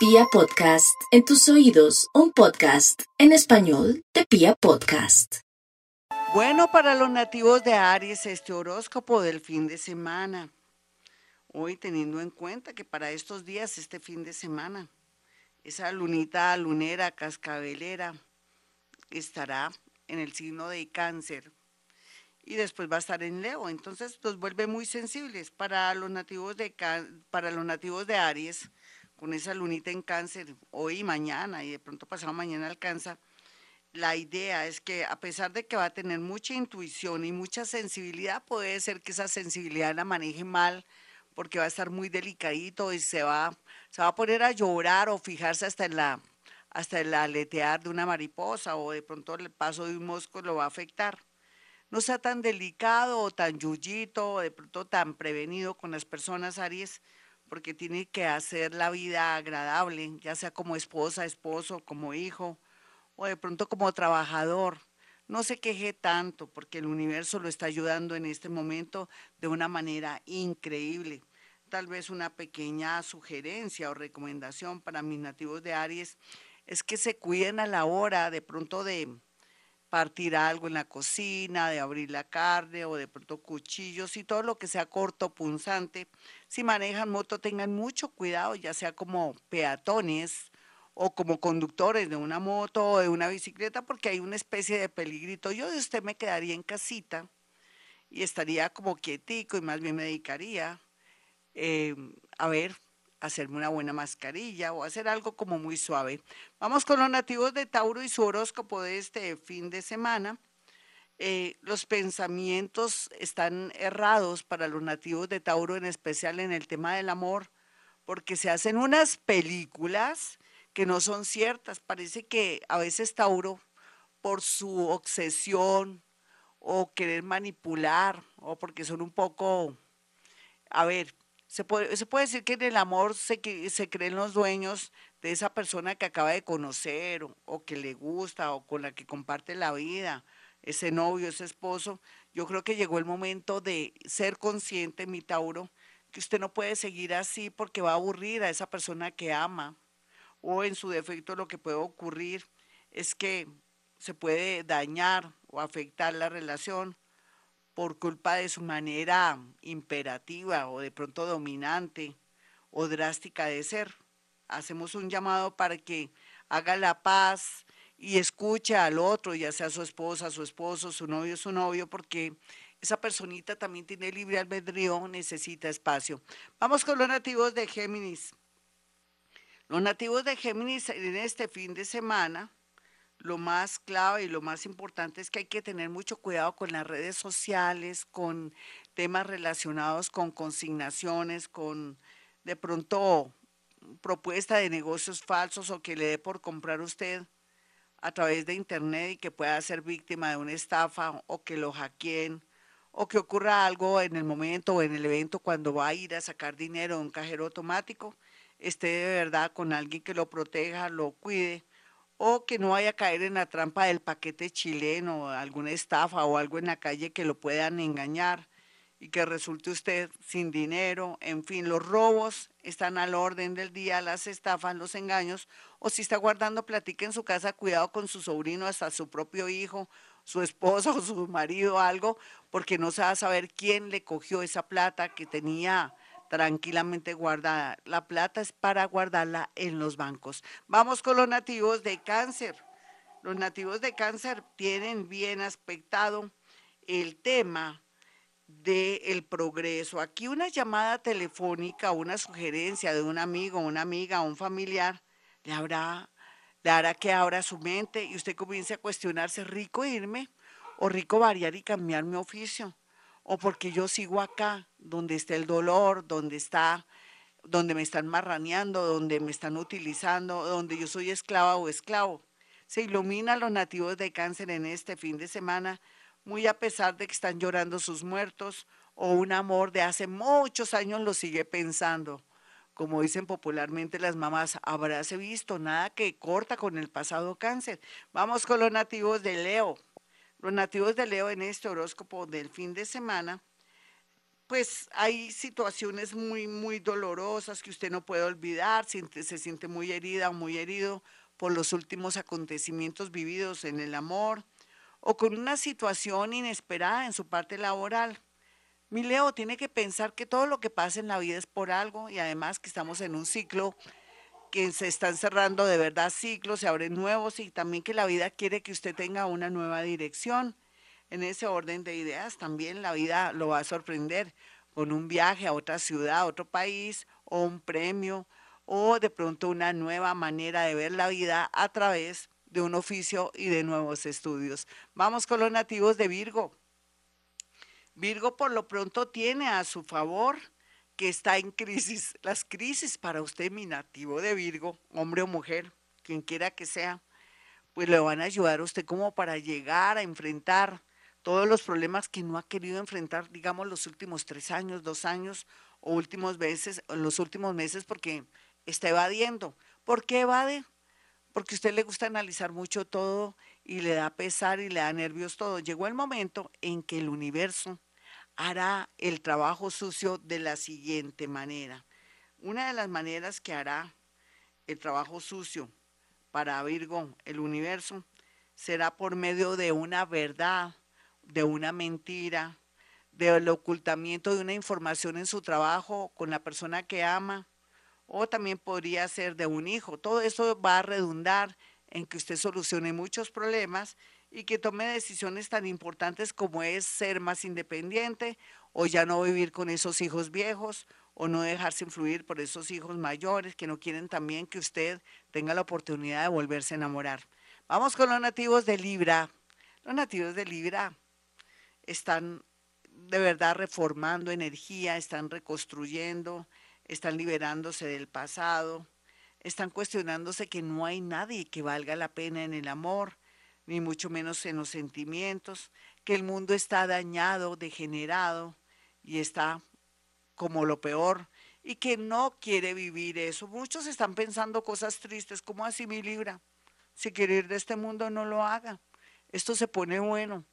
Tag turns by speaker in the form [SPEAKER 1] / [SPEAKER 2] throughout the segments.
[SPEAKER 1] Pia Podcast, en tus oídos, un podcast en español de Pia Podcast.
[SPEAKER 2] Bueno, para los nativos de Aries, este horóscopo del fin de semana. Hoy teniendo en cuenta que para estos días, este fin de semana, esa lunita lunera, cascabelera, estará en el signo de cáncer y después va a estar en Leo. Entonces los vuelve muy sensibles para los nativos de, para los nativos de Aries, con esa lunita en cáncer, hoy y mañana, y de pronto pasado mañana alcanza. La idea es que a pesar de que va a tener mucha intuición y mucha sensibilidad, puede ser que esa sensibilidad la maneje mal porque va a estar muy delicadito y se va, se va a poner a llorar o fijarse hasta en la hasta el aletear de una mariposa o de pronto el paso de un mosco lo va a afectar. No sea tan delicado o tan yuyito o de pronto tan prevenido con las personas, Aries, porque tiene que hacer la vida agradable, ya sea como esposa, esposo, como hijo o de pronto como trabajador. No se queje tanto porque el universo lo está ayudando en este momento de una manera increíble. Tal vez una pequeña sugerencia o recomendación para mis nativos de Aries es que se cuiden a la hora de pronto de partir algo en la cocina, de abrir la carne o de pronto cuchillos y todo lo que sea corto, punzante. Si manejan moto, tengan mucho cuidado, ya sea como peatones o como conductores de una moto o de una bicicleta, porque hay una especie de peligrito. Yo de usted me quedaría en casita y estaría como quietico y más bien me dedicaría eh, a ver hacerme una buena mascarilla o hacer algo como muy suave. Vamos con los nativos de Tauro y su horóscopo de este fin de semana. Eh, los pensamientos están errados para los nativos de Tauro, en especial en el tema del amor, porque se hacen unas películas que no son ciertas. Parece que a veces Tauro, por su obsesión o querer manipular, o porque son un poco, a ver, se puede, se puede decir que en el amor se, se creen los dueños de esa persona que acaba de conocer o, que le gusta o con la que comparte la vida, ese novio, ese esposo. Yo creo que llegó el momento de ser consciente, mi Tauro, que usted no puede seguir así porque va a aburrir a esa persona que ama. O en su defecto lo que puede ocurrir es que se puede dañar o afectar la relación por culpa de su manera imperativa o de pronto dominante o drástica de ser. Hacemos un llamado para que haga la paz y escuche al otro, ya sea su esposa, su esposo, su novio, su novio, porque esa personita también tiene libre albedrío, necesita espacio. Vamos con los nativos de Géminis. Los nativos de Géminis en este fin de semana lo más clave y lo más importante es que hay que tener mucho cuidado con las redes sociales, con temas relacionados con consignaciones, con de pronto propuesta de negocios falsos o que le dé por comprar usted a través de internet y que pueda ser víctima de una estafa o que lo hackeen o que ocurra algo en el momento o en el evento cuando va a ir a sacar dinero de un cajero automático, esté de verdad con alguien que lo proteja, lo cuide o que no vaya a caer en la trampa del paquete chileno, alguna estafa o algo en la calle que lo puedan engañar y que resulte usted sin dinero. En fin, los robos están al orden del día, las estafas, los engaños, o si está guardando platica en su casa, cuidado con su sobrino, hasta su propio hijo, su esposa o su marido, algo, porque no se va a saber quién le cogió esa plata que tenía tranquilamente guardada. La plata es para guardarla en los bancos. Vamos con los nativos de cáncer. Los nativos de cáncer tienen bien aspectado el tema del progreso. Aquí una llamada telefónica, una sugerencia de un amigo, una amiga, un familiar, le, habrá, le hará que abra su mente y usted comience a cuestionarse, rico irme o rico variar y cambiar mi oficio o porque yo sigo acá, donde está el dolor, donde está, donde me están marraneando, donde me están utilizando, donde yo soy esclava o esclavo. Se ilumina los nativos de cáncer en este fin de semana, muy a pesar de que están llorando sus muertos o un amor de hace muchos años lo sigue pensando. Como dicen popularmente las mamás, habráse visto nada que corta con el pasado cáncer. Vamos con los nativos de Leo. Los nativos de Leo en este horóscopo del fin de semana pues hay situaciones muy, muy dolorosas que usted no puede olvidar, se siente muy herida o muy herido por los últimos acontecimientos vividos en el amor o con una situación inesperada en su parte laboral. Mi Leo tiene que pensar que todo lo que pasa en la vida es por algo y además que estamos en un ciclo que se están cerrando de verdad ciclos, se abren nuevos y también que la vida quiere que usted tenga una nueva dirección. En ese orden de ideas también la vida lo va a sorprender con un viaje a otra ciudad, a otro país o un premio o de pronto una nueva manera de ver la vida a través de un oficio y de nuevos estudios. Vamos con los nativos de Virgo. Virgo por lo pronto tiene a su favor que está en crisis. Las crisis para usted, mi nativo de Virgo, hombre o mujer, quien quiera que sea, pues le van a ayudar a usted como para llegar a enfrentar todos los problemas que no ha querido enfrentar, digamos, los últimos tres años, dos años o últimos meses, los últimos meses, porque está evadiendo. ¿Por qué evade? Porque a usted le gusta analizar mucho todo y le da pesar y le da nervios todo. Llegó el momento en que el universo hará el trabajo sucio de la siguiente manera. Una de las maneras que hará el trabajo sucio para Virgo, el universo, será por medio de una verdad, de una mentira, del ocultamiento de una información en su trabajo con la persona que ama, o también podría ser de un hijo. Todo eso va a redundar en que usted solucione muchos problemas y que tome decisiones tan importantes como es ser más independiente o ya no vivir con esos hijos viejos o no dejarse influir por esos hijos mayores que no quieren también que usted tenga la oportunidad de volverse a enamorar. Vamos con los nativos de Libra. Los nativos de Libra están de verdad reformando energía, están reconstruyendo, están liberándose del pasado, están cuestionándose que no hay nadie que valga la pena en el amor, ni mucho menos en los sentimientos, que el mundo está dañado, degenerado y está como lo peor y que no quiere vivir eso. Muchos están pensando cosas tristes, como así mi libra? Si quiere ir de este mundo, no lo haga. Esto se pone bueno.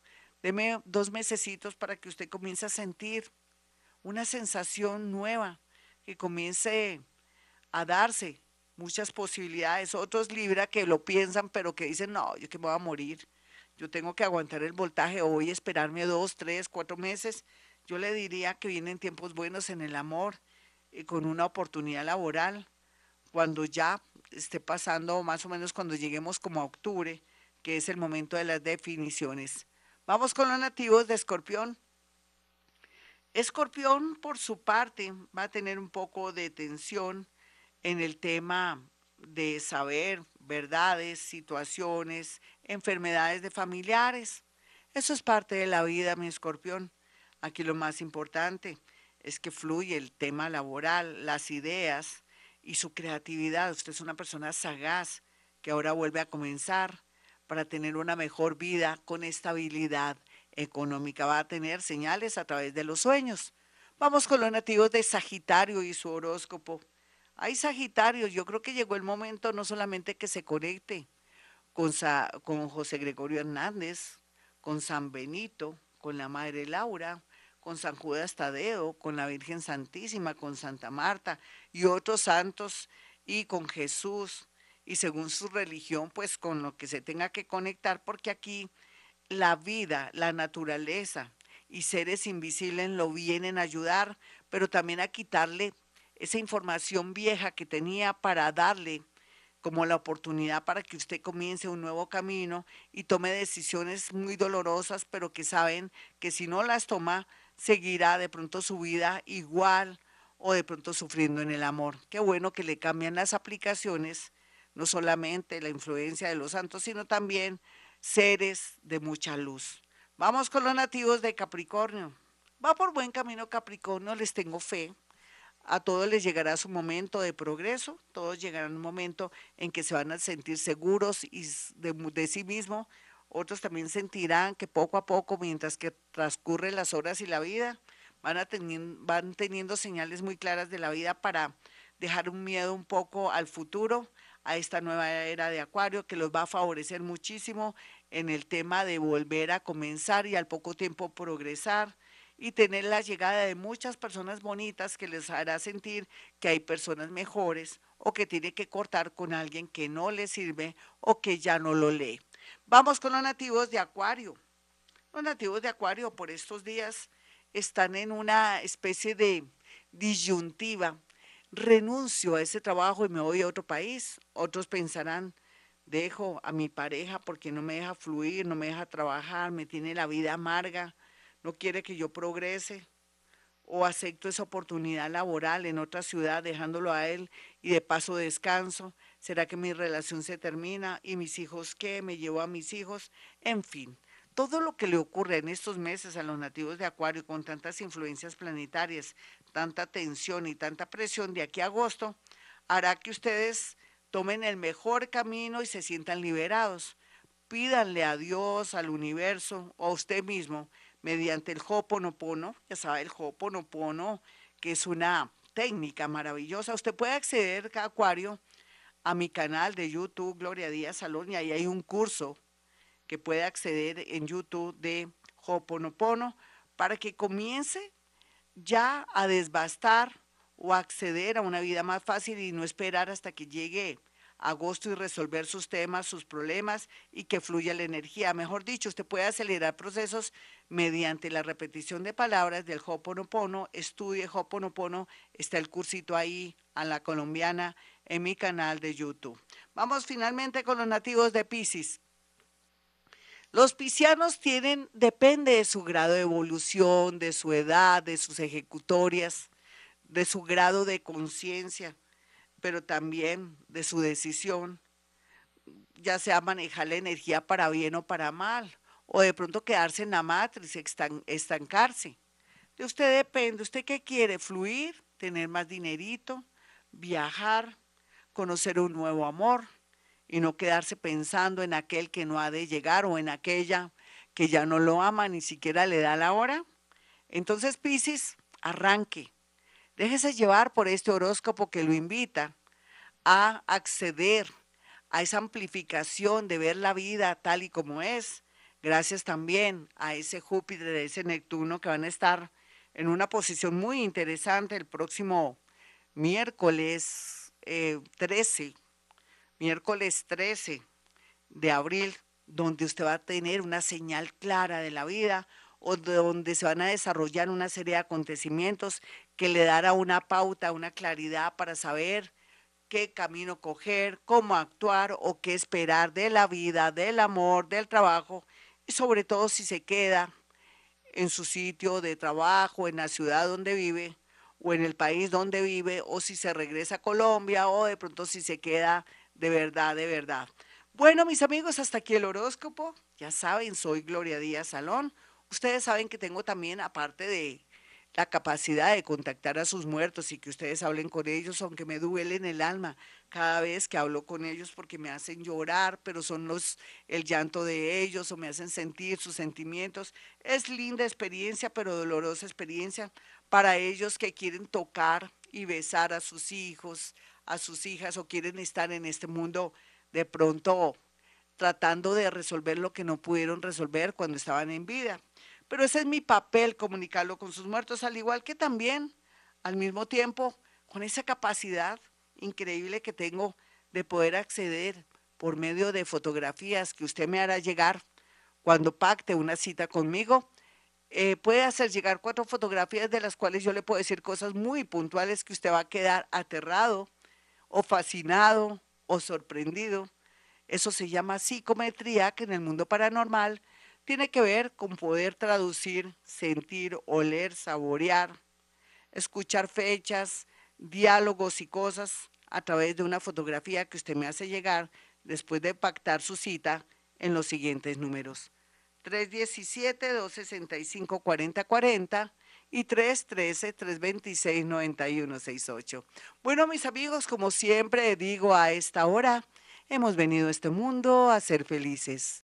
[SPEAKER 2] Deme dos mesecitos para que usted comience a sentir una sensación nueva, que comience a darse muchas posibilidades. Otros Libra que lo piensan, pero que dicen, no, yo que me voy a morir. Yo tengo que aguantar el voltaje a esperarme dos, tres, cuatro meses. Yo le diría que vienen tiempos buenos en el amor y con una oportunidad laboral. Cuando ya esté pasando, más o menos cuando lleguemos como a octubre, que es el momento de las definiciones. Vamos con los nativos de Escorpión. Escorpión, por su parte, va a tener un poco de tensión en el tema de saber verdades, situaciones, enfermedades de familiares. Eso es parte de la vida, mi escorpión. Aquí lo más importante es que fluye el tema laboral, las ideas y su creatividad. Usted es una persona sagaz que ahora vuelve a comenzar para tener una mejor vida con estabilidad económica. Va a tener señales a través de los sueños. Vamos con los nativos de Sagitario y su horóscopo. Hay Sagitarios, yo creo que llegó el momento no solamente que se conecte con, con José Gregorio Hernández, con San Benito, con la Madre Laura, con San Judas Tadeo, con la Virgen Santísima, con Santa Marta y otros santos y con Jesús. Y según su religión, pues con lo que se tenga que conectar, porque aquí la vida, la naturaleza y seres invisibles lo vienen a ayudar, pero también a quitarle esa información vieja que tenía para darle como la oportunidad para que usted comience un nuevo camino y tome decisiones muy dolorosas, pero que saben que si no las toma, seguirá de pronto su vida igual o de pronto sufriendo en el amor. Qué bueno que le cambian las aplicaciones, no solamente la influencia de los santos, sino también seres de mucha luz. Vamos con los nativos de Capricornio. Va por buen camino Capricornio, les tengo fe a todos les llegará su momento de progreso, todos llegarán un momento en que se van a sentir seguros y de, sí mismos, otros también sentirán que poco a poco, mientras que transcurren las horas y la vida, van, a van teniendo señales muy claras de la vida para dejar un miedo un poco al futuro, a esta nueva era de Acuario, que los va a favorecer muchísimo en el tema de volver a comenzar y al poco tiempo progresar y tener la llegada de muchas personas bonitas que les hará sentir que hay personas mejores o que tiene que cortar con alguien que no le sirve o que ya no lo lee. Vamos con los nativos de Acuario. Los nativos de Acuario por estos días están en una especie de disyuntiva. Renuncio a ese trabajo y me voy a otro país. Otros pensarán, dejo a mi pareja porque no me deja fluir, no me deja trabajar, me tiene la vida amarga, no quiere que yo progrese. O acepto esa oportunidad laboral en otra ciudad dejándolo a él y de paso descanso. ¿Será que mi relación se termina? ¿Y mis hijos qué? ¿Me llevo a mis hijos? En fin, todo lo que le ocurre en estos meses a los nativos de Acuario con tantas influencias planetarias, tanta tensión y tanta presión de aquí a agosto, hará que ustedes tomen el mejor camino y se sientan liberados. Pídanle a Dios, al universo o a usted mismo mediante el Hoponopono, ya sabe el Hoponopono, que es una técnica maravillosa. Usted puede acceder, Acuario, a mi canal de YouTube, Gloria Díaz Salón, y ahí hay un curso que puede acceder en YouTube de Hoponopono para que comience ya a desbastar o acceder a una vida más fácil y no esperar hasta que llegue agosto y resolver sus temas, sus problemas y que fluya la energía. Mejor dicho, usted puede acelerar procesos mediante la repetición de palabras del Hoponopono. Estudie Hoponopono, está el cursito ahí a la colombiana en mi canal de YouTube. Vamos finalmente con los nativos de Pisces. Los piscianos tienen, depende de su grado de evolución, de su edad, de sus ejecutorias, de su grado de conciencia, pero también de su decisión, ya sea manejar la energía para bien o para mal, o de pronto quedarse en la matriz, estancarse. De usted depende, ¿usted qué quiere? ¿Fluir? ¿Tener más dinerito? ¿Viajar? ¿Conocer un nuevo amor? y no quedarse pensando en aquel que no ha de llegar o en aquella que ya no lo ama, ni siquiera le da la hora. Entonces, Piscis, arranque. Déjese llevar por este horóscopo que lo invita a acceder a esa amplificación de ver la vida tal y como es, gracias también a ese Júpiter, a ese Neptuno que van a estar en una posición muy interesante el próximo miércoles 13 eh, miércoles 13 de abril, donde usted va a tener una señal clara de la vida o donde se van a desarrollar una serie de acontecimientos que le dará una pauta, una claridad para saber qué camino coger, cómo actuar o qué esperar de la vida, del amor, del trabajo y sobre todo si se queda en su sitio de trabajo, en la ciudad donde vive o en el país donde vive o si se regresa a Colombia o de pronto si se queda de verdad, de verdad. Bueno, mis amigos, hasta aquí el horóscopo. Ya saben, soy Gloria Díaz Salón. Ustedes saben que tengo también, aparte de la capacidad de contactar a sus muertos y que ustedes hablen con ellos, aunque me duele en el alma cada vez que hablo con ellos porque me hacen llorar, pero son los el llanto de ellos o me hacen sentir sus sentimientos. Es linda experiencia, pero dolorosa experiencia para ellos que quieren tocar y besar a sus hijos, a sus hijas o quieren estar en este mundo de pronto tratando de resolver lo que no pudieron resolver cuando estaban en vida. Pero ese es mi papel, comunicarlo con sus muertos, al igual que también, al mismo tiempo, con esa capacidad increíble que tengo de poder acceder por medio de fotografías que usted me hará llegar cuando pacte una cita conmigo. Eh, puede hacer llegar cuatro fotografías de las cuales yo le puedo decir cosas muy puntuales que usted va a quedar aterrado o fascinado o sorprendido. Eso se llama psicometría, que en el mundo paranormal tiene que ver con poder traducir, sentir, oler, saborear, escuchar fechas, diálogos y cosas a través de una fotografía que usted me hace llegar después de pactar su cita en los siguientes números. 317-265-4040 y 313-326-9168. Bueno, mis amigos, como siempre digo a esta hora, hemos venido a este mundo a ser felices.